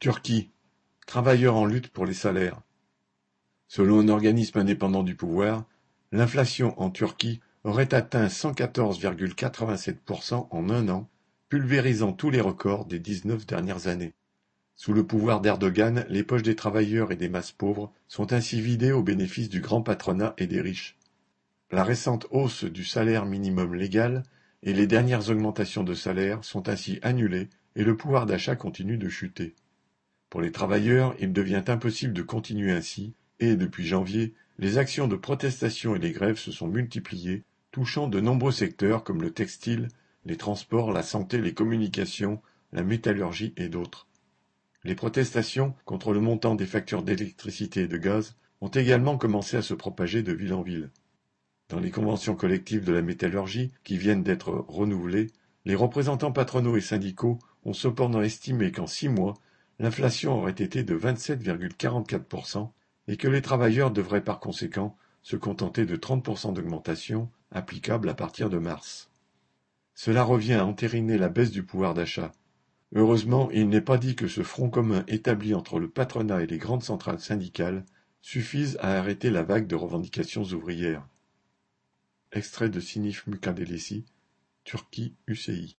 Turquie. Travailleurs en lutte pour les salaires. Selon un organisme indépendant du pouvoir, l'inflation en Turquie aurait atteint 114,87% en un an, pulvérisant tous les records des 19 dernières années. Sous le pouvoir d'Erdogan, les poches des travailleurs et des masses pauvres sont ainsi vidées au bénéfice du grand patronat et des riches. La récente hausse du salaire minimum légal et les dernières augmentations de salaire sont ainsi annulées et le pouvoir d'achat continue de chuter. Pour les travailleurs, il devient impossible de continuer ainsi et, depuis janvier, les actions de protestation et les grèves se sont multipliées, touchant de nombreux secteurs comme le textile, les transports, la santé, les communications, la métallurgie et d'autres. Les protestations contre le montant des factures d'électricité et de gaz ont également commencé à se propager de ville en ville. Dans les conventions collectives de la métallurgie, qui viennent d'être renouvelées, les représentants patronaux et syndicaux ont cependant estimé qu'en six mois, l'inflation aurait été de 27,44% et que les travailleurs devraient par conséquent se contenter de 30% d'augmentation applicable à partir de mars. Cela revient à entériner la baisse du pouvoir d'achat. Heureusement, il n'est pas dit que ce front commun établi entre le patronat et les grandes centrales syndicales suffise à arrêter la vague de revendications ouvrières. Extrait de Sinif Mukadelesi, Turquie UCI.